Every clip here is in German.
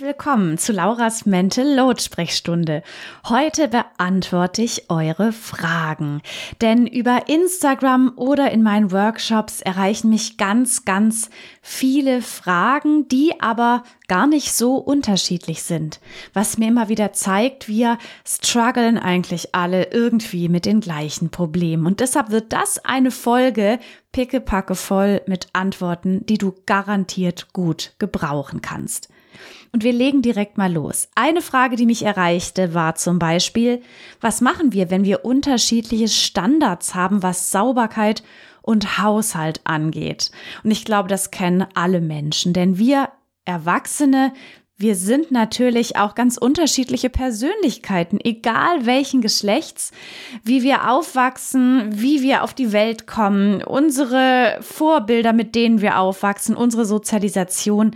Willkommen zu Lauras Mental Load Sprechstunde. Heute beantworte ich eure Fragen. Denn über Instagram oder in meinen Workshops erreichen mich ganz, ganz viele Fragen, die aber gar nicht so unterschiedlich sind. Was mir immer wieder zeigt, wir strugglen eigentlich alle irgendwie mit den gleichen Problemen. Und deshalb wird das eine Folge pickepacke voll mit Antworten, die du garantiert gut gebrauchen kannst. Und wir legen direkt mal los. Eine Frage, die mich erreichte, war zum Beispiel, was machen wir, wenn wir unterschiedliche Standards haben, was Sauberkeit und Haushalt angeht? Und ich glaube, das kennen alle Menschen, denn wir Erwachsene, wir sind natürlich auch ganz unterschiedliche Persönlichkeiten, egal welchen Geschlechts, wie wir aufwachsen, wie wir auf die Welt kommen, unsere Vorbilder, mit denen wir aufwachsen, unsere Sozialisation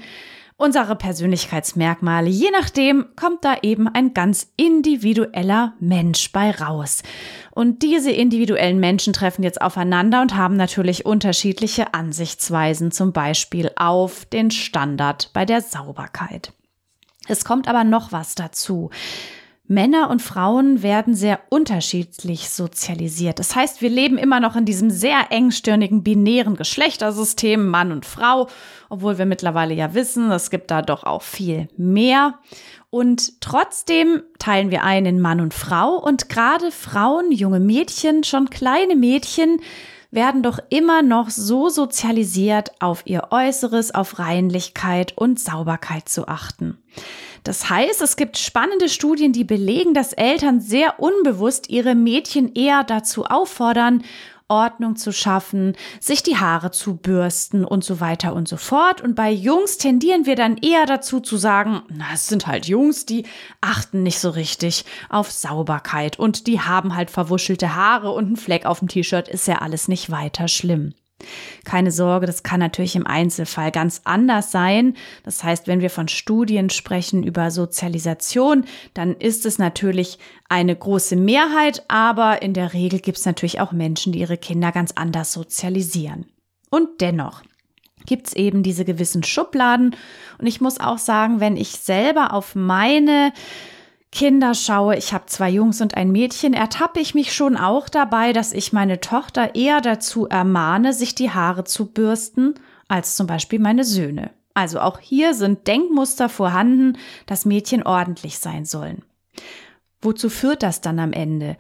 unsere Persönlichkeitsmerkmale. Je nachdem kommt da eben ein ganz individueller Mensch bei raus. Und diese individuellen Menschen treffen jetzt aufeinander und haben natürlich unterschiedliche Ansichtsweisen, zum Beispiel auf den Standard bei der Sauberkeit. Es kommt aber noch was dazu. Männer und Frauen werden sehr unterschiedlich sozialisiert. Das heißt, wir leben immer noch in diesem sehr engstirnigen binären Geschlechtersystem Mann und Frau, obwohl wir mittlerweile ja wissen, es gibt da doch auch viel mehr. Und trotzdem teilen wir ein in Mann und Frau und gerade Frauen, junge Mädchen, schon kleine Mädchen werden doch immer noch so sozialisiert, auf ihr Äußeres, auf Reinlichkeit und Sauberkeit zu achten. Das heißt, es gibt spannende Studien, die belegen, dass Eltern sehr unbewusst ihre Mädchen eher dazu auffordern, Ordnung zu schaffen, sich die Haare zu bürsten und so weiter und so fort. Und bei Jungs tendieren wir dann eher dazu zu sagen, na, es sind halt Jungs, die achten nicht so richtig auf Sauberkeit und die haben halt verwuschelte Haare und ein Fleck auf dem T-Shirt ist ja alles nicht weiter schlimm. Keine Sorge, das kann natürlich im Einzelfall ganz anders sein. Das heißt, wenn wir von Studien sprechen über Sozialisation, dann ist es natürlich eine große Mehrheit, aber in der Regel gibt es natürlich auch Menschen, die ihre Kinder ganz anders sozialisieren. Und dennoch gibt es eben diese gewissen Schubladen. Und ich muss auch sagen, wenn ich selber auf meine Kinder schaue, ich habe zwei Jungs und ein Mädchen, ertappe ich mich schon auch dabei, dass ich meine Tochter eher dazu ermahne, sich die Haare zu bürsten, als zum Beispiel meine Söhne. Also auch hier sind Denkmuster vorhanden, dass Mädchen ordentlich sein sollen. Wozu führt das dann am Ende?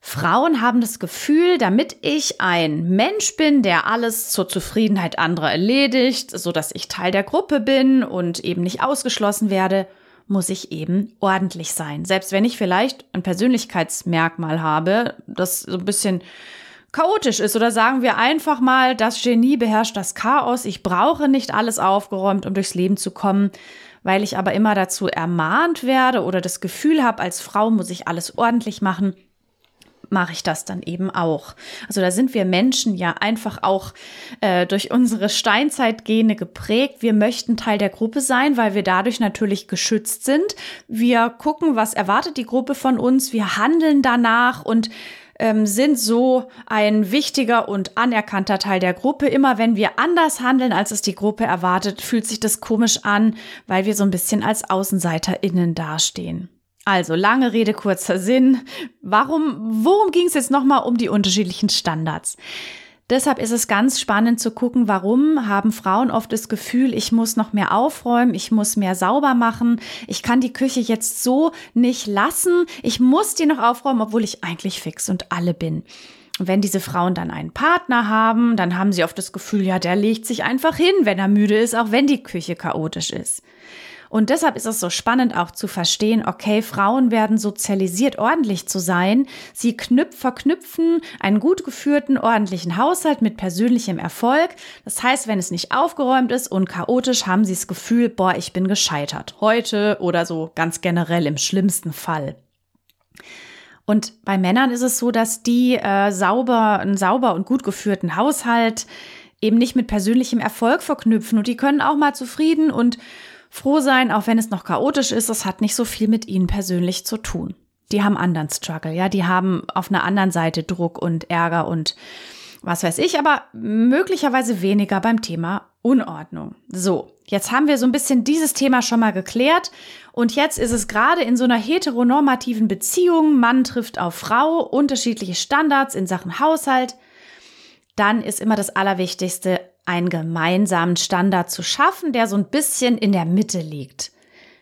Frauen haben das Gefühl, damit ich ein Mensch bin, der alles zur Zufriedenheit anderer erledigt, so dass ich Teil der Gruppe bin und eben nicht ausgeschlossen werde, muss ich eben ordentlich sein. Selbst wenn ich vielleicht ein Persönlichkeitsmerkmal habe, das so ein bisschen chaotisch ist oder sagen wir einfach mal, das Genie beherrscht das Chaos. Ich brauche nicht alles aufgeräumt, um durchs Leben zu kommen. Weil ich aber immer dazu ermahnt werde oder das Gefühl habe, als Frau muss ich alles ordentlich machen, mache ich das dann eben auch. Also da sind wir Menschen ja einfach auch äh, durch unsere Steinzeitgene geprägt. Wir möchten Teil der Gruppe sein, weil wir dadurch natürlich geschützt sind. Wir gucken, was erwartet die Gruppe von uns. Wir handeln danach und ähm, sind so ein wichtiger und anerkannter Teil der Gruppe. Immer wenn wir anders handeln, als es die Gruppe erwartet, fühlt sich das komisch an, weil wir so ein bisschen als AußenseiterInnen dastehen. Also lange Rede, kurzer Sinn. Warum, worum ging es jetzt nochmal um die unterschiedlichen Standards? Deshalb ist es ganz spannend zu gucken, warum haben Frauen oft das Gefühl, ich muss noch mehr aufräumen, ich muss mehr sauber machen, ich kann die Küche jetzt so nicht lassen, ich muss die noch aufräumen, obwohl ich eigentlich fix und alle bin. wenn diese Frauen dann einen Partner haben, dann haben sie oft das Gefühl, ja, der legt sich einfach hin, wenn er müde ist, auch wenn die Küche chaotisch ist. Und deshalb ist es so spannend auch zu verstehen, okay, Frauen werden sozialisiert, ordentlich zu sein. Sie knüpf, verknüpfen einen gut geführten, ordentlichen Haushalt mit persönlichem Erfolg. Das heißt, wenn es nicht aufgeräumt ist und chaotisch, haben sie das Gefühl, boah, ich bin gescheitert. Heute oder so ganz generell im schlimmsten Fall. Und bei Männern ist es so, dass die äh, sauber, einen sauber und gut geführten Haushalt eben nicht mit persönlichem Erfolg verknüpfen und die können auch mal zufrieden und froh sein, auch wenn es noch chaotisch ist. Das hat nicht so viel mit ihnen persönlich zu tun. Die haben anderen Struggle, ja, die haben auf einer anderen Seite Druck und Ärger und was weiß ich, aber möglicherweise weniger beim Thema Unordnung. So, jetzt haben wir so ein bisschen dieses Thema schon mal geklärt und jetzt ist es gerade in so einer heteronormativen Beziehung, Mann trifft auf Frau, unterschiedliche Standards in Sachen Haushalt, dann ist immer das Allerwichtigste, einen gemeinsamen Standard zu schaffen, der so ein bisschen in der Mitte liegt.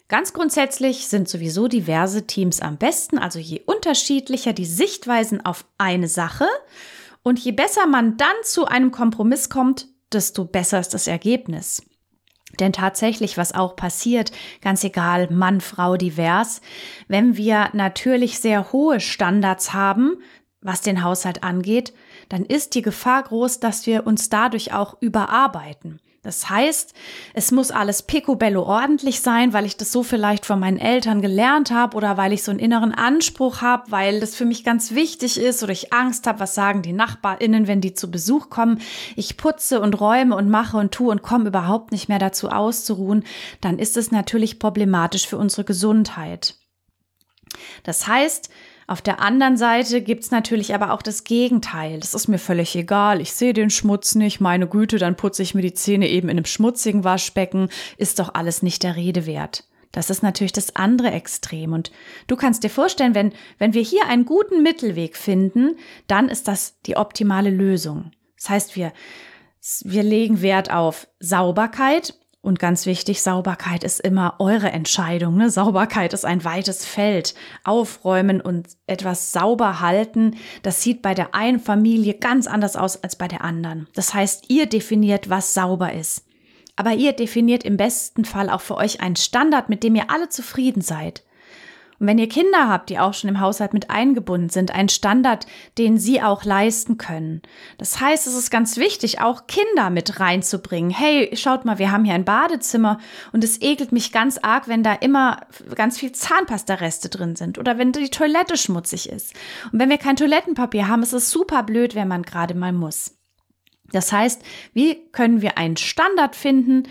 Ganz grundsätzlich sind sowieso diverse Teams am besten, also je unterschiedlicher die Sichtweisen auf eine Sache und je besser man dann zu einem Kompromiss kommt, desto besser ist das Ergebnis. Denn tatsächlich, was auch passiert, ganz egal, Mann, Frau, divers, wenn wir natürlich sehr hohe Standards haben, was den Haushalt angeht, dann ist die Gefahr groß, dass wir uns dadurch auch überarbeiten. Das heißt, es muss alles picobello ordentlich sein, weil ich das so vielleicht von meinen Eltern gelernt habe oder weil ich so einen inneren Anspruch habe, weil das für mich ganz wichtig ist oder ich Angst habe, was sagen die Nachbarinnen, wenn die zu Besuch kommen. Ich putze und räume und mache und tue und komme überhaupt nicht mehr dazu auszuruhen, dann ist es natürlich problematisch für unsere Gesundheit. Das heißt, auf der anderen Seite gibt's natürlich aber auch das Gegenteil. Das ist mir völlig egal. Ich sehe den Schmutz nicht. Meine Güte, dann putze ich mir die Zähne eben in einem schmutzigen Waschbecken. Ist doch alles nicht der Rede wert. Das ist natürlich das andere Extrem. Und du kannst dir vorstellen, wenn, wenn wir hier einen guten Mittelweg finden, dann ist das die optimale Lösung. Das heißt, wir, wir legen Wert auf Sauberkeit und ganz wichtig, Sauberkeit ist immer eure Entscheidung. Ne? Sauberkeit ist ein weites Feld. Aufräumen und etwas sauber halten, das sieht bei der einen Familie ganz anders aus als bei der anderen. Das heißt, ihr definiert, was sauber ist. Aber ihr definiert im besten Fall auch für euch einen Standard, mit dem ihr alle zufrieden seid. Und wenn ihr Kinder habt, die auch schon im Haushalt mit eingebunden sind, ein Standard, den sie auch leisten können. Das heißt, es ist ganz wichtig, auch Kinder mit reinzubringen. Hey, schaut mal, wir haben hier ein Badezimmer und es ekelt mich ganz arg, wenn da immer ganz viel Zahnpasta-Reste drin sind oder wenn die Toilette schmutzig ist. Und wenn wir kein Toilettenpapier haben, ist es super blöd, wenn man gerade mal muss. Das heißt, wie können wir einen Standard finden,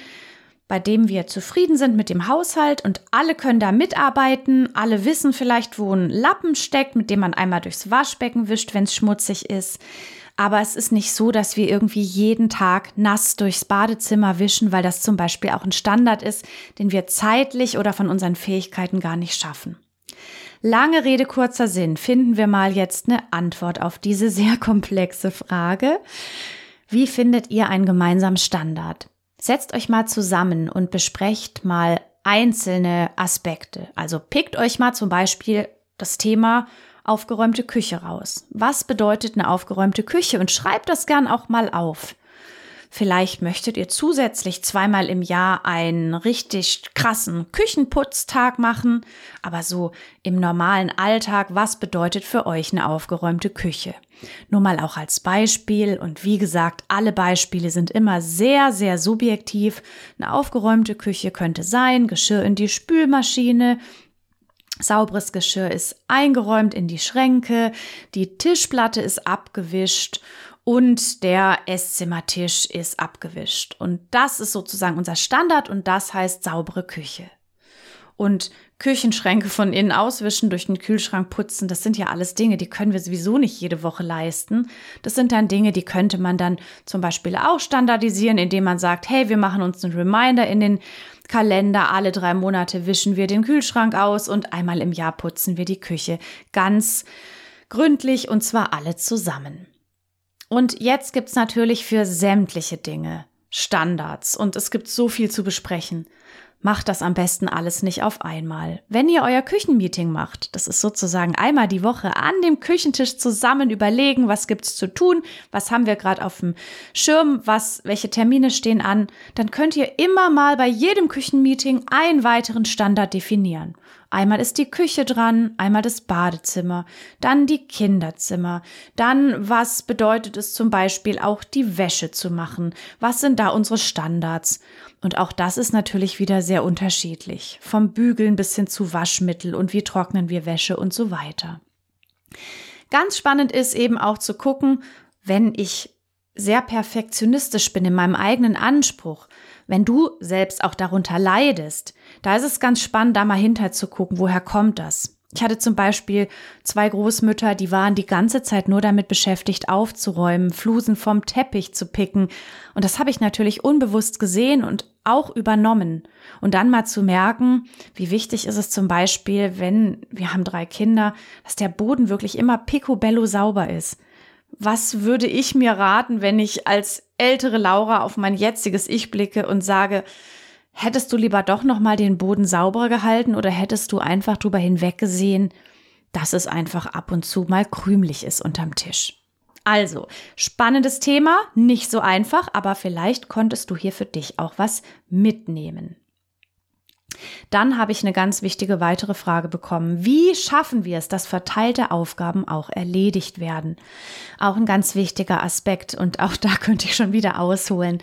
bei dem wir zufrieden sind mit dem Haushalt und alle können da mitarbeiten. Alle wissen vielleicht, wo ein Lappen steckt, mit dem man einmal durchs Waschbecken wischt, wenn es schmutzig ist. Aber es ist nicht so, dass wir irgendwie jeden Tag nass durchs Badezimmer wischen, weil das zum Beispiel auch ein Standard ist, den wir zeitlich oder von unseren Fähigkeiten gar nicht schaffen. Lange Rede, kurzer Sinn. Finden wir mal jetzt eine Antwort auf diese sehr komplexe Frage. Wie findet ihr einen gemeinsamen Standard? Setzt euch mal zusammen und besprecht mal einzelne Aspekte. Also pickt euch mal zum Beispiel das Thema aufgeräumte Küche raus. Was bedeutet eine aufgeräumte Küche? Und schreibt das gern auch mal auf. Vielleicht möchtet ihr zusätzlich zweimal im Jahr einen richtig krassen Küchenputztag machen, aber so im normalen Alltag, was bedeutet für euch eine aufgeräumte Küche? Nur mal auch als Beispiel. Und wie gesagt, alle Beispiele sind immer sehr, sehr subjektiv. Eine aufgeräumte Küche könnte sein, Geschirr in die Spülmaschine, Sauberes Geschirr ist eingeräumt in die Schränke, die Tischplatte ist abgewischt und der Esszimmertisch ist abgewischt. Und das ist sozusagen unser Standard und das heißt saubere Küche. Und Küchenschränke von innen auswischen, durch den Kühlschrank putzen, das sind ja alles Dinge, die können wir sowieso nicht jede Woche leisten. Das sind dann Dinge, die könnte man dann zum Beispiel auch standardisieren, indem man sagt, hey, wir machen uns einen Reminder in den Kalender, alle drei Monate wischen wir den Kühlschrank aus und einmal im Jahr putzen wir die Küche ganz gründlich und zwar alle zusammen. Und jetzt gibt's natürlich für sämtliche Dinge Standards und es gibt so viel zu besprechen. Macht das am besten alles nicht auf einmal. Wenn ihr euer Küchenmeeting macht, das ist sozusagen einmal die Woche an dem Küchentisch zusammen überlegen, was gibt's zu tun, was haben wir gerade auf dem Schirm, was welche Termine stehen an, dann könnt ihr immer mal bei jedem Küchenmeeting einen weiteren Standard definieren. Einmal ist die Küche dran, einmal das Badezimmer, dann die Kinderzimmer, dann was bedeutet es zum Beispiel auch die Wäsche zu machen, was sind da unsere Standards. Und auch das ist natürlich wieder sehr unterschiedlich, vom Bügeln bis hin zu Waschmittel und wie trocknen wir Wäsche und so weiter. Ganz spannend ist eben auch zu gucken, wenn ich sehr perfektionistisch bin in meinem eigenen Anspruch, wenn du selbst auch darunter leidest, da ist es ganz spannend, da mal hinter zu gucken, woher kommt das? Ich hatte zum Beispiel zwei Großmütter, die waren die ganze Zeit nur damit beschäftigt, aufzuräumen, Flusen vom Teppich zu picken. Und das habe ich natürlich unbewusst gesehen und auch übernommen. Und dann mal zu merken, wie wichtig ist es zum Beispiel, wenn wir haben drei Kinder, dass der Boden wirklich immer picobello sauber ist was würde ich mir raten, wenn ich als ältere Laura auf mein jetziges Ich blicke und sage, hättest du lieber doch noch mal den Boden sauberer gehalten oder hättest du einfach drüber hinweggesehen, dass es einfach ab und zu mal krümelig ist unterm Tisch? Also, spannendes Thema, nicht so einfach, aber vielleicht konntest du hier für dich auch was mitnehmen. Dann habe ich eine ganz wichtige weitere Frage bekommen. Wie schaffen wir es, dass verteilte Aufgaben auch erledigt werden? Auch ein ganz wichtiger Aspekt und auch da könnte ich schon wieder ausholen.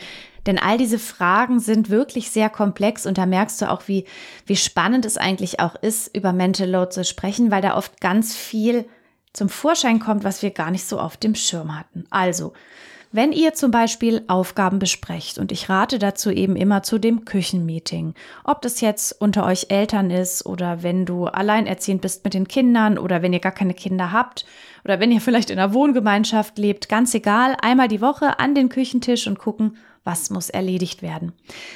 Denn all diese Fragen sind wirklich sehr komplex und da merkst du auch, wie, wie spannend es eigentlich auch ist, über Mental Load zu sprechen, weil da oft ganz viel zum Vorschein kommt, was wir gar nicht so auf dem Schirm hatten. Also, wenn ihr zum Beispiel Aufgaben besprecht, und ich rate dazu eben immer zu dem Küchenmeeting, ob das jetzt unter euch Eltern ist oder wenn du alleinerziehend bist mit den Kindern oder wenn ihr gar keine Kinder habt oder wenn ihr vielleicht in einer Wohngemeinschaft lebt, ganz egal, einmal die Woche an den Küchentisch und gucken, was muss erledigt werden.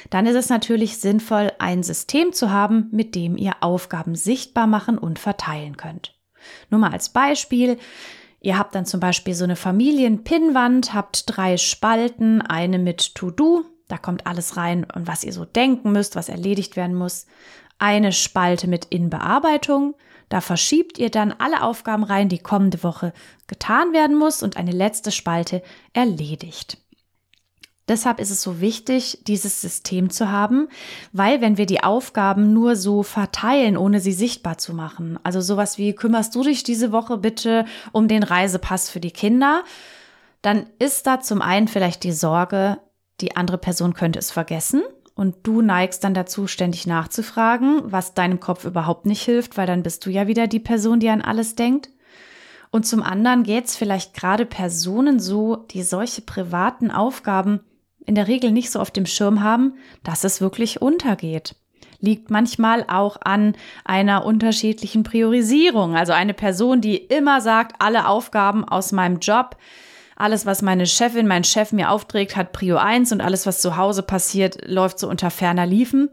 Dann ist es natürlich sinnvoll, ein System zu haben, mit dem ihr Aufgaben sichtbar machen und verteilen könnt. Nur mal als Beispiel, Ihr habt dann zum Beispiel so eine Familienpinnwand, habt drei Spalten, eine mit To-Do, da kommt alles rein und was ihr so denken müsst, was erledigt werden muss. Eine Spalte mit In-Bearbeitung, da verschiebt ihr dann alle Aufgaben rein, die kommende Woche getan werden muss und eine letzte Spalte erledigt. Deshalb ist es so wichtig, dieses System zu haben, weil wenn wir die Aufgaben nur so verteilen, ohne sie sichtbar zu machen, also sowas wie kümmerst du dich diese Woche bitte um den Reisepass für die Kinder, dann ist da zum einen vielleicht die Sorge, die andere Person könnte es vergessen und du neigst dann dazu, ständig nachzufragen, was deinem Kopf überhaupt nicht hilft, weil dann bist du ja wieder die Person, die an alles denkt. Und zum anderen geht es vielleicht gerade Personen so, die solche privaten Aufgaben in der Regel nicht so auf dem Schirm haben, dass es wirklich untergeht. Liegt manchmal auch an einer unterschiedlichen Priorisierung. Also eine Person, die immer sagt, alle Aufgaben aus meinem Job, alles, was meine Chefin, mein Chef mir aufträgt, hat Prio 1 und alles, was zu Hause passiert, läuft so unter ferner Liefen.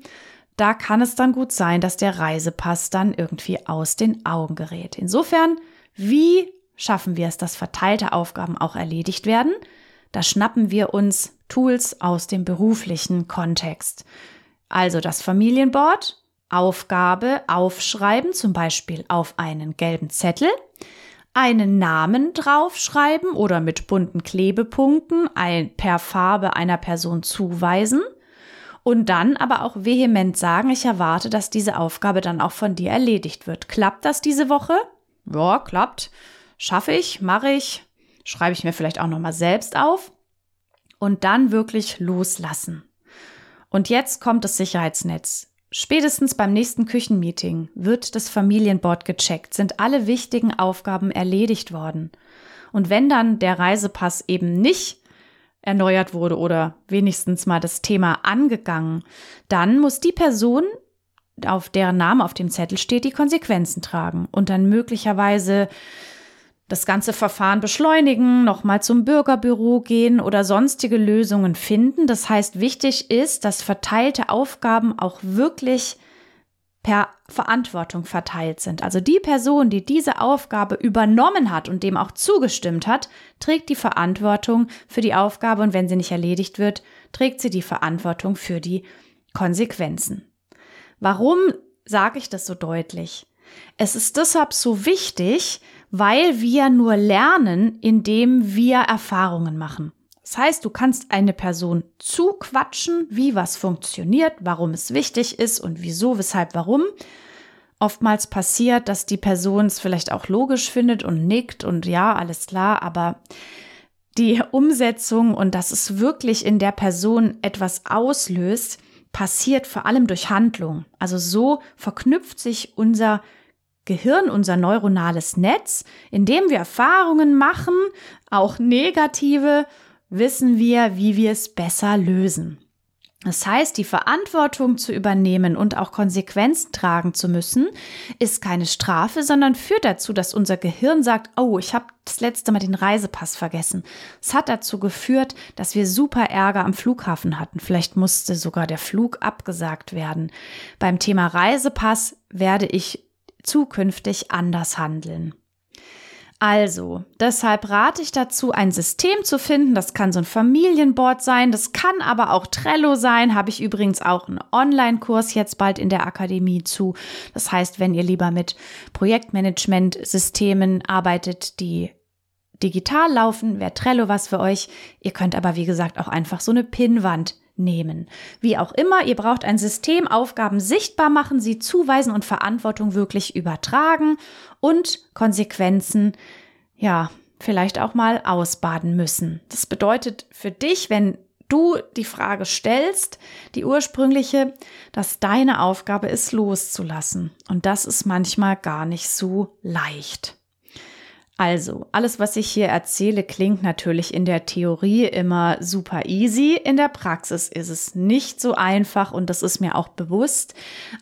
Da kann es dann gut sein, dass der Reisepass dann irgendwie aus den Augen gerät. Insofern, wie schaffen wir es, dass verteilte Aufgaben auch erledigt werden? Da schnappen wir uns Tools aus dem beruflichen Kontext. Also das Familienboard, Aufgabe aufschreiben, zum Beispiel auf einen gelben Zettel, einen Namen draufschreiben oder mit bunten Klebepunkten ein, per Farbe einer Person zuweisen und dann aber auch vehement sagen, ich erwarte, dass diese Aufgabe dann auch von dir erledigt wird. Klappt das diese Woche? Ja, klappt. Schaffe ich, mache ich, schreibe ich mir vielleicht auch nochmal selbst auf und dann wirklich loslassen. Und jetzt kommt das Sicherheitsnetz. Spätestens beim nächsten Küchenmeeting wird das Familienboard gecheckt, sind alle wichtigen Aufgaben erledigt worden. Und wenn dann der Reisepass eben nicht erneuert wurde oder wenigstens mal das Thema angegangen, dann muss die Person, auf deren Name auf dem Zettel steht, die Konsequenzen tragen und dann möglicherweise das ganze Verfahren beschleunigen, nochmal zum Bürgerbüro gehen oder sonstige Lösungen finden. Das heißt, wichtig ist, dass verteilte Aufgaben auch wirklich per Verantwortung verteilt sind. Also die Person, die diese Aufgabe übernommen hat und dem auch zugestimmt hat, trägt die Verantwortung für die Aufgabe und wenn sie nicht erledigt wird, trägt sie die Verantwortung für die Konsequenzen. Warum sage ich das so deutlich? Es ist deshalb so wichtig, weil wir nur lernen, indem wir Erfahrungen machen. Das heißt, du kannst eine Person zuquatschen, wie was funktioniert, warum es wichtig ist und wieso, weshalb, warum. Oftmals passiert, dass die Person es vielleicht auch logisch findet und nickt und ja, alles klar, aber die Umsetzung und dass es wirklich in der Person etwas auslöst, passiert vor allem durch Handlung. Also so verknüpft sich unser Gehirn, unser neuronales Netz, in dem wir Erfahrungen machen, auch negative, wissen wir, wie wir es besser lösen. Das heißt, die Verantwortung zu übernehmen und auch Konsequenzen tragen zu müssen, ist keine Strafe, sondern führt dazu, dass unser Gehirn sagt, oh, ich habe das letzte Mal den Reisepass vergessen. Es hat dazu geführt, dass wir super Ärger am Flughafen hatten. Vielleicht musste sogar der Flug abgesagt werden. Beim Thema Reisepass werde ich zukünftig anders handeln. Also, deshalb rate ich dazu, ein System zu finden. Das kann so ein Familienboard sein, das kann aber auch Trello sein. Habe ich übrigens auch einen Online-Kurs jetzt bald in der Akademie zu. Das heißt, wenn ihr lieber mit Projektmanagement-Systemen arbeitet, die digital laufen, wäre Trello was für euch. Ihr könnt aber, wie gesagt, auch einfach so eine Pinnwand nehmen. Wie auch immer, ihr braucht ein System, Aufgaben sichtbar machen, sie zuweisen und Verantwortung wirklich übertragen und Konsequenzen, ja, vielleicht auch mal ausbaden müssen. Das bedeutet für dich, wenn du die Frage stellst, die ursprüngliche, dass deine Aufgabe ist, loszulassen. Und das ist manchmal gar nicht so leicht. Also, alles, was ich hier erzähle, klingt natürlich in der Theorie immer super easy. In der Praxis ist es nicht so einfach und das ist mir auch bewusst.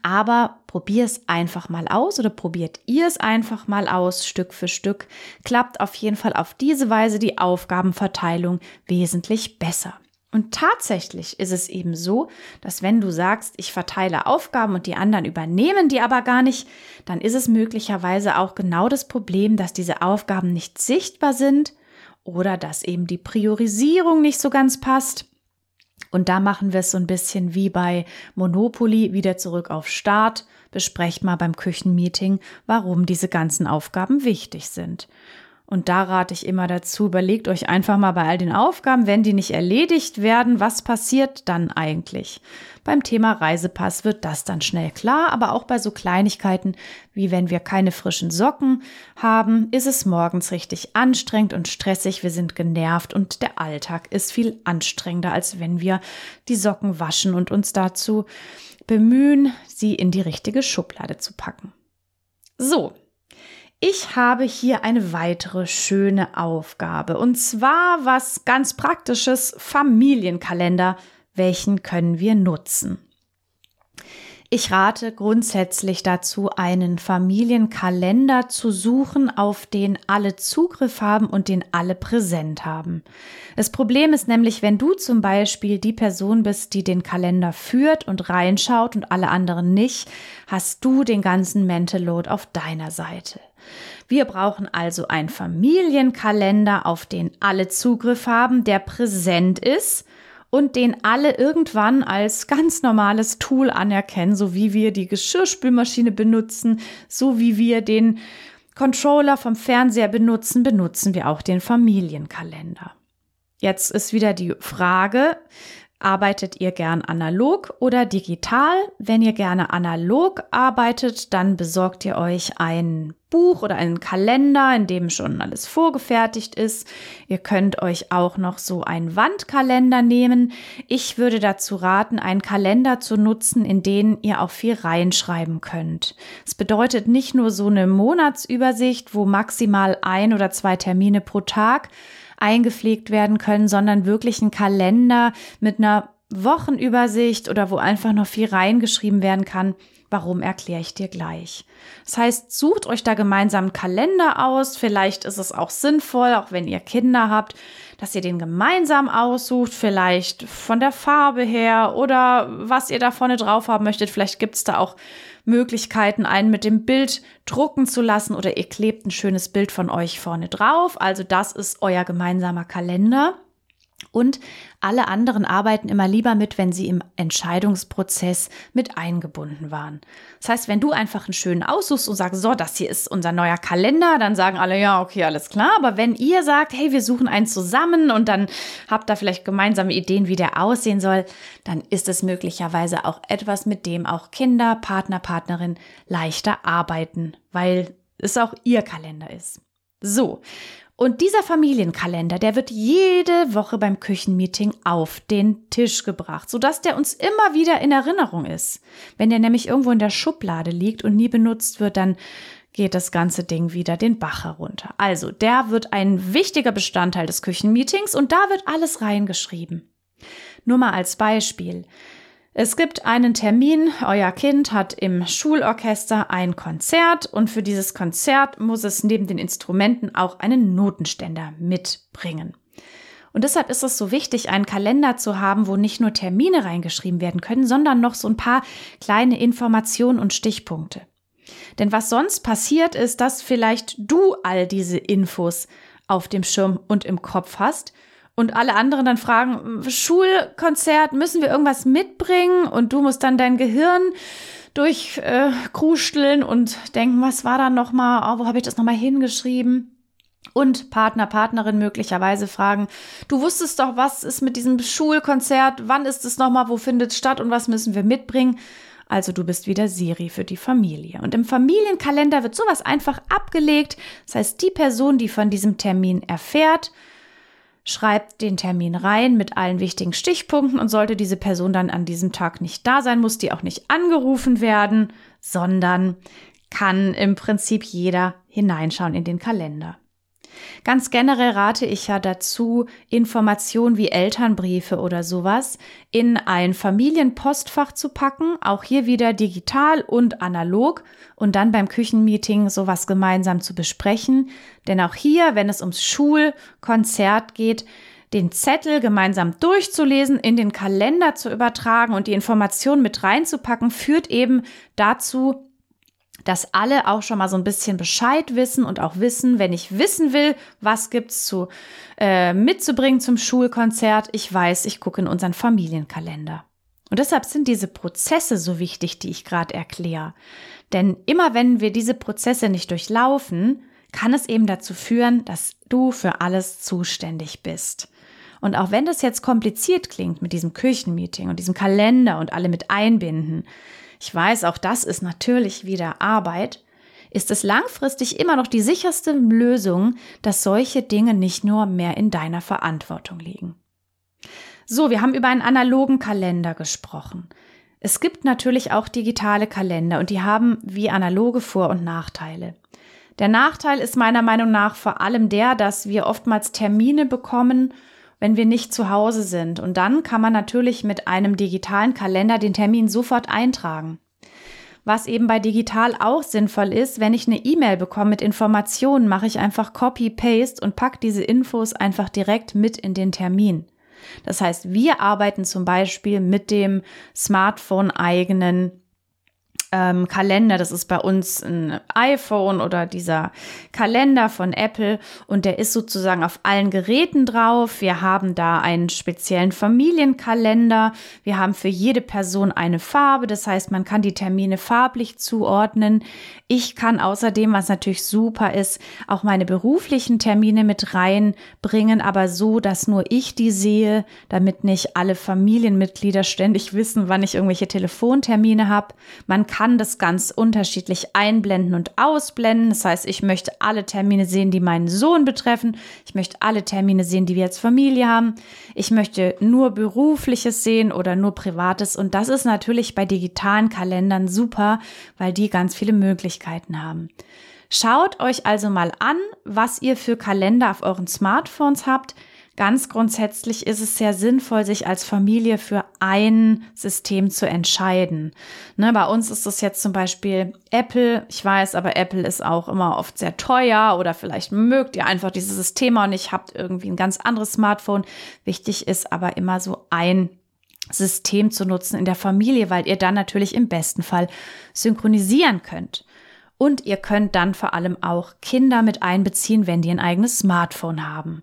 Aber probier es einfach mal aus oder probiert ihr es einfach mal aus, Stück für Stück. Klappt auf jeden Fall auf diese Weise die Aufgabenverteilung wesentlich besser. Und tatsächlich ist es eben so, dass wenn du sagst, ich verteile Aufgaben und die anderen übernehmen die aber gar nicht, dann ist es möglicherweise auch genau das Problem, dass diese Aufgaben nicht sichtbar sind oder dass eben die Priorisierung nicht so ganz passt. Und da machen wir es so ein bisschen wie bei Monopoly wieder zurück auf Start. Besprecht mal beim Küchenmeeting, warum diese ganzen Aufgaben wichtig sind. Und da rate ich immer dazu, überlegt euch einfach mal bei all den Aufgaben, wenn die nicht erledigt werden, was passiert dann eigentlich? Beim Thema Reisepass wird das dann schnell klar, aber auch bei so Kleinigkeiten wie wenn wir keine frischen Socken haben, ist es morgens richtig anstrengend und stressig, wir sind genervt und der Alltag ist viel anstrengender, als wenn wir die Socken waschen und uns dazu bemühen, sie in die richtige Schublade zu packen. So, ich habe hier eine weitere schöne Aufgabe und zwar was ganz praktisches Familienkalender. Welchen können wir nutzen? Ich rate grundsätzlich dazu, einen Familienkalender zu suchen, auf den alle Zugriff haben und den alle präsent haben. Das Problem ist nämlich, wenn du zum Beispiel die Person bist, die den Kalender führt und reinschaut und alle anderen nicht, hast du den ganzen Mental Load auf deiner Seite. Wir brauchen also einen Familienkalender, auf den alle Zugriff haben, der präsent ist und den alle irgendwann als ganz normales Tool anerkennen, so wie wir die Geschirrspülmaschine benutzen, so wie wir den Controller vom Fernseher benutzen, benutzen wir auch den Familienkalender. Jetzt ist wieder die Frage, Arbeitet ihr gern analog oder digital? Wenn ihr gerne analog arbeitet, dann besorgt ihr euch ein Buch oder einen Kalender, in dem schon alles vorgefertigt ist. Ihr könnt euch auch noch so einen Wandkalender nehmen. Ich würde dazu raten, einen Kalender zu nutzen, in den ihr auch viel reinschreiben könnt. Es bedeutet nicht nur so eine Monatsübersicht, wo maximal ein oder zwei Termine pro Tag eingepflegt werden können, sondern wirklich ein Kalender mit einer Wochenübersicht oder wo einfach noch viel reingeschrieben werden kann. Warum erkläre ich dir gleich. Das heißt, sucht euch da gemeinsam einen Kalender aus. Vielleicht ist es auch sinnvoll, auch wenn ihr Kinder habt, dass ihr den gemeinsam aussucht. Vielleicht von der Farbe her oder was ihr da vorne drauf haben möchtet. Vielleicht gibt es da auch Möglichkeiten, einen mit dem Bild drucken zu lassen oder ihr klebt ein schönes Bild von euch vorne drauf. Also das ist euer gemeinsamer Kalender. Und alle anderen arbeiten immer lieber mit, wenn sie im Entscheidungsprozess mit eingebunden waren. Das heißt, wenn du einfach einen schönen aussuchst und sagst, so, das hier ist unser neuer Kalender, dann sagen alle, ja, okay, alles klar. Aber wenn ihr sagt, hey, wir suchen einen zusammen und dann habt da vielleicht gemeinsame Ideen, wie der aussehen soll, dann ist es möglicherweise auch etwas, mit dem auch Kinder, Partner, Partnerin leichter arbeiten, weil es auch ihr Kalender ist. So, und dieser Familienkalender, der wird jede Woche beim Küchenmeeting auf den Tisch gebracht, sodass der uns immer wieder in Erinnerung ist. Wenn der nämlich irgendwo in der Schublade liegt und nie benutzt wird, dann geht das ganze Ding wieder den Bach herunter. Also, der wird ein wichtiger Bestandteil des Küchenmeetings und da wird alles reingeschrieben. Nur mal als Beispiel. Es gibt einen Termin, euer Kind hat im Schulorchester ein Konzert und für dieses Konzert muss es neben den Instrumenten auch einen Notenständer mitbringen. Und deshalb ist es so wichtig, einen Kalender zu haben, wo nicht nur Termine reingeschrieben werden können, sondern noch so ein paar kleine Informationen und Stichpunkte. Denn was sonst passiert ist, dass vielleicht du all diese Infos auf dem Schirm und im Kopf hast und alle anderen dann fragen, Schulkonzert, müssen wir irgendwas mitbringen? Und du musst dann dein Gehirn durchkrusteln äh, und denken, was war da nochmal, oh, wo habe ich das nochmal hingeschrieben? Und Partner, Partnerin möglicherweise fragen, du wusstest doch, was ist mit diesem Schulkonzert, wann ist es nochmal, wo findet es statt und was müssen wir mitbringen? Also du bist wieder Siri für die Familie. Und im Familienkalender wird sowas einfach abgelegt. Das heißt, die Person, die von diesem Termin erfährt, schreibt den Termin rein mit allen wichtigen Stichpunkten und sollte diese Person dann an diesem Tag nicht da sein, muss die auch nicht angerufen werden, sondern kann im Prinzip jeder hineinschauen in den Kalender. Ganz generell rate ich ja dazu, Informationen wie Elternbriefe oder sowas in ein Familienpostfach zu packen, auch hier wieder digital und analog und dann beim Küchenmeeting sowas gemeinsam zu besprechen. Denn auch hier, wenn es ums Schulkonzert geht, den Zettel gemeinsam durchzulesen, in den Kalender zu übertragen und die Informationen mit reinzupacken, führt eben dazu, dass alle auch schon mal so ein bisschen Bescheid wissen und auch wissen, wenn ich wissen will, was gibt's zu äh, mitzubringen zum Schulkonzert, ich weiß, ich gucke in unseren Familienkalender. Und deshalb sind diese Prozesse so wichtig, die ich gerade erkläre. Denn immer wenn wir diese Prozesse nicht durchlaufen, kann es eben dazu führen, dass du für alles zuständig bist. Und auch wenn das jetzt kompliziert klingt mit diesem Küchenmeeting und diesem Kalender und alle mit einbinden, ich weiß, auch das ist natürlich wieder Arbeit, ist es langfristig immer noch die sicherste Lösung, dass solche Dinge nicht nur mehr in deiner Verantwortung liegen. So, wir haben über einen analogen Kalender gesprochen. Es gibt natürlich auch digitale Kalender und die haben wie analoge Vor- und Nachteile. Der Nachteil ist meiner Meinung nach vor allem der, dass wir oftmals Termine bekommen wenn wir nicht zu Hause sind. Und dann kann man natürlich mit einem digitalen Kalender den Termin sofort eintragen. Was eben bei digital auch sinnvoll ist, wenn ich eine E-Mail bekomme mit Informationen, mache ich einfach Copy-Paste und pack diese Infos einfach direkt mit in den Termin. Das heißt, wir arbeiten zum Beispiel mit dem Smartphone eigenen ähm, Kalender. Das ist bei uns ein iPhone oder dieser Kalender von Apple und der ist sozusagen auf allen Geräten drauf. Wir haben da einen speziellen Familienkalender. Wir haben für jede Person eine Farbe. Das heißt, man kann die Termine farblich zuordnen. Ich kann außerdem, was natürlich super ist, auch meine beruflichen Termine mit reinbringen, aber so, dass nur ich die sehe, damit nicht alle Familienmitglieder ständig wissen, wann ich irgendwelche Telefontermine habe. Man kann kann das ganz unterschiedlich einblenden und ausblenden. Das heißt, ich möchte alle Termine sehen, die meinen Sohn betreffen. Ich möchte alle Termine sehen, die wir als Familie haben. Ich möchte nur berufliches sehen oder nur privates. Und das ist natürlich bei digitalen Kalendern super, weil die ganz viele Möglichkeiten haben. Schaut euch also mal an, was ihr für Kalender auf euren Smartphones habt. Ganz grundsätzlich ist es sehr sinnvoll, sich als Familie für ein System zu entscheiden. Ne, bei uns ist es jetzt zum Beispiel Apple. Ich weiß, aber Apple ist auch immer oft sehr teuer oder vielleicht mögt ihr einfach dieses System und nicht habt irgendwie ein ganz anderes Smartphone. Wichtig ist aber immer so ein System zu nutzen in der Familie, weil ihr dann natürlich im besten Fall synchronisieren könnt. Und ihr könnt dann vor allem auch Kinder mit einbeziehen, wenn die ein eigenes Smartphone haben.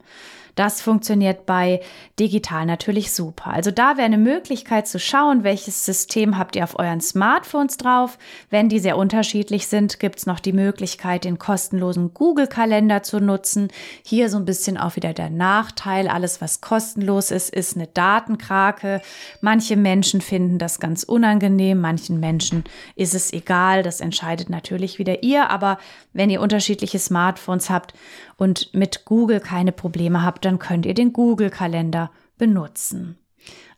Das funktioniert bei digital natürlich super. Also da wäre eine Möglichkeit zu schauen, welches System habt ihr auf euren Smartphones drauf. Wenn die sehr unterschiedlich sind, gibt es noch die Möglichkeit, den kostenlosen Google-Kalender zu nutzen. Hier so ein bisschen auch wieder der Nachteil. Alles, was kostenlos ist, ist eine Datenkrake. Manche Menschen finden das ganz unangenehm, manchen Menschen ist es egal. Das entscheidet natürlich wieder ihr. Aber wenn ihr unterschiedliche Smartphones habt und mit Google keine Probleme habt, dann könnt ihr den Google-Kalender benutzen.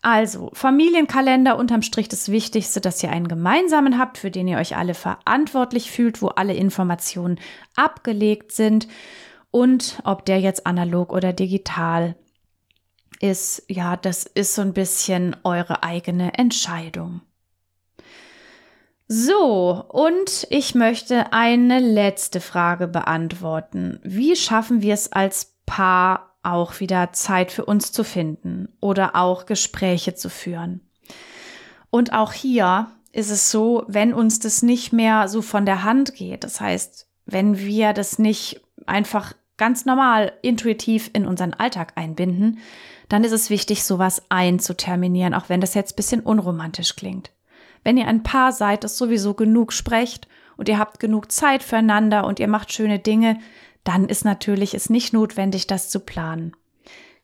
Also, Familienkalender unterm Strich das Wichtigste, dass ihr einen gemeinsamen habt, für den ihr euch alle verantwortlich fühlt, wo alle Informationen abgelegt sind und ob der jetzt analog oder digital ist, ja, das ist so ein bisschen eure eigene Entscheidung. So, und ich möchte eine letzte Frage beantworten. Wie schaffen wir es als Paar auch wieder Zeit für uns zu finden oder auch Gespräche zu führen? Und auch hier ist es so, wenn uns das nicht mehr so von der Hand geht, das heißt, wenn wir das nicht einfach ganz normal intuitiv in unseren Alltag einbinden, dann ist es wichtig, sowas einzuterminieren, auch wenn das jetzt bisschen unromantisch klingt. Wenn ihr ein Paar seid, das sowieso genug sprecht und ihr habt genug Zeit füreinander und ihr macht schöne Dinge, dann ist natürlich es nicht notwendig, das zu planen.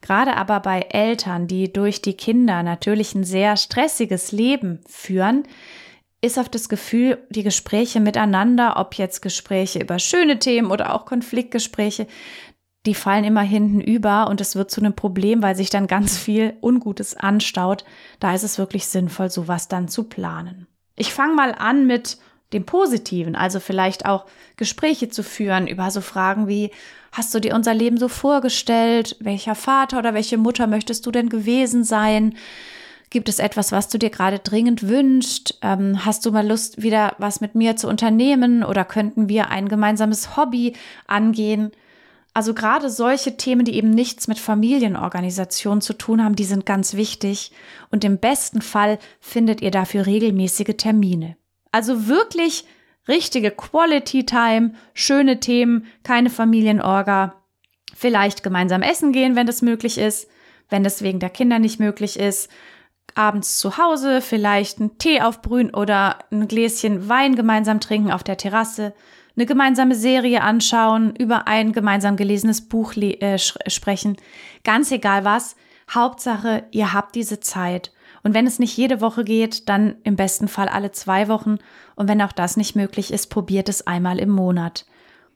Gerade aber bei Eltern, die durch die Kinder natürlich ein sehr stressiges Leben führen, ist auf das Gefühl, die Gespräche miteinander, ob jetzt Gespräche über schöne Themen oder auch Konfliktgespräche, die fallen immer hinten über und es wird zu einem Problem, weil sich dann ganz viel Ungutes anstaut. Da ist es wirklich sinnvoll, sowas dann zu planen. Ich fange mal an mit dem Positiven, also vielleicht auch Gespräche zu führen über so Fragen wie, hast du dir unser Leben so vorgestellt? Welcher Vater oder welche Mutter möchtest du denn gewesen sein? Gibt es etwas, was du dir gerade dringend wünschst? Ähm, hast du mal Lust, wieder was mit mir zu unternehmen oder könnten wir ein gemeinsames Hobby angehen? Also gerade solche Themen, die eben nichts mit Familienorganisation zu tun haben, die sind ganz wichtig. Und im besten Fall findet ihr dafür regelmäßige Termine. Also wirklich richtige Quality Time, schöne Themen, keine Familienorga. Vielleicht gemeinsam essen gehen, wenn das möglich ist. Wenn das wegen der Kinder nicht möglich ist, abends zu Hause vielleicht einen Tee aufbrühen oder ein Gläschen Wein gemeinsam trinken auf der Terrasse eine gemeinsame Serie anschauen, über ein gemeinsam gelesenes Buch äh, sprechen. Ganz egal was. Hauptsache, ihr habt diese Zeit. Und wenn es nicht jede Woche geht, dann im besten Fall alle zwei Wochen. Und wenn auch das nicht möglich ist, probiert es einmal im Monat.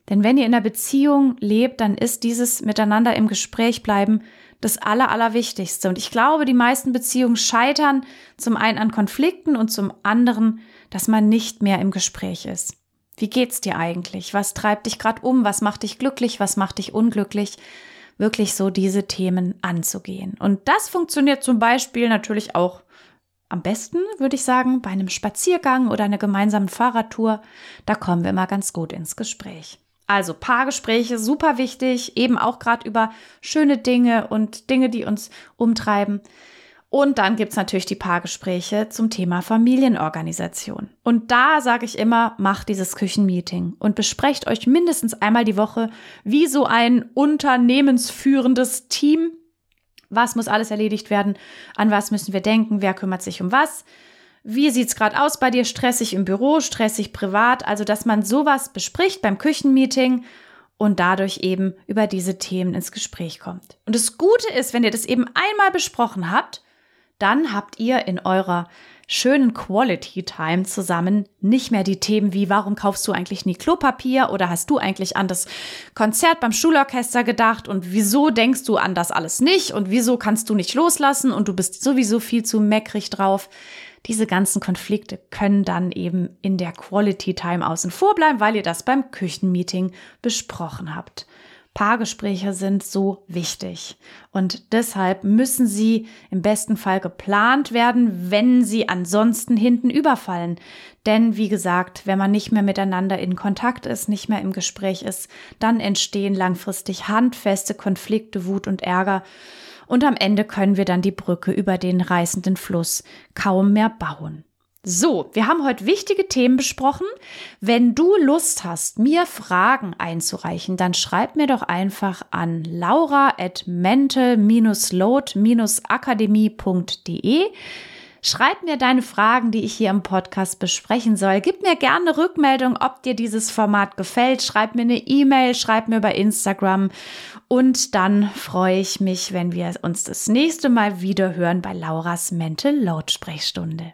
Denn wenn ihr in einer Beziehung lebt, dann ist dieses Miteinander im Gespräch bleiben das Aller, Allerwichtigste. Und ich glaube, die meisten Beziehungen scheitern zum einen an Konflikten und zum anderen, dass man nicht mehr im Gespräch ist. Wie geht's dir eigentlich? Was treibt dich gerade um? Was macht dich glücklich? Was macht dich unglücklich? Wirklich so diese Themen anzugehen. Und das funktioniert zum Beispiel natürlich auch am besten, würde ich sagen, bei einem Spaziergang oder einer gemeinsamen Fahrradtour. Da kommen wir mal ganz gut ins Gespräch. Also Paargespräche, super wichtig, eben auch gerade über schöne Dinge und Dinge, die uns umtreiben. Und dann gibt's natürlich die Paargespräche zum Thema Familienorganisation. Und da sage ich immer, macht dieses Küchenmeeting und besprecht euch mindestens einmal die Woche, wie so ein unternehmensführendes Team. Was muss alles erledigt werden? An was müssen wir denken? Wer kümmert sich um was? Wie sieht's gerade aus bei dir? Stressig im Büro, stressig privat? Also, dass man sowas bespricht beim Küchenmeeting und dadurch eben über diese Themen ins Gespräch kommt. Und das Gute ist, wenn ihr das eben einmal besprochen habt, dann habt ihr in eurer schönen Quality Time zusammen nicht mehr die Themen wie, warum kaufst du eigentlich nie Klopapier oder hast du eigentlich an das Konzert beim Schulorchester gedacht und wieso denkst du an das alles nicht und wieso kannst du nicht loslassen und du bist sowieso viel zu meckrig drauf. Diese ganzen Konflikte können dann eben in der Quality Time außen vor bleiben, weil ihr das beim Küchenmeeting besprochen habt. Paargespräche sind so wichtig. Und deshalb müssen sie im besten Fall geplant werden, wenn sie ansonsten hinten überfallen. Denn wie gesagt, wenn man nicht mehr miteinander in Kontakt ist, nicht mehr im Gespräch ist, dann entstehen langfristig handfeste Konflikte, Wut und Ärger. Und am Ende können wir dann die Brücke über den reißenden Fluss kaum mehr bauen. So, wir haben heute wichtige Themen besprochen. Wenn du Lust hast, mir Fragen einzureichen, dann schreib mir doch einfach an laura at mental-load-akademie.de. Schreib mir deine Fragen, die ich hier im Podcast besprechen soll. Gib mir gerne Rückmeldung, ob dir dieses Format gefällt. Schreib mir eine E-Mail, schreib mir bei Instagram. Und dann freue ich mich, wenn wir uns das nächste Mal wieder hören bei Lauras Mental Load Sprechstunde.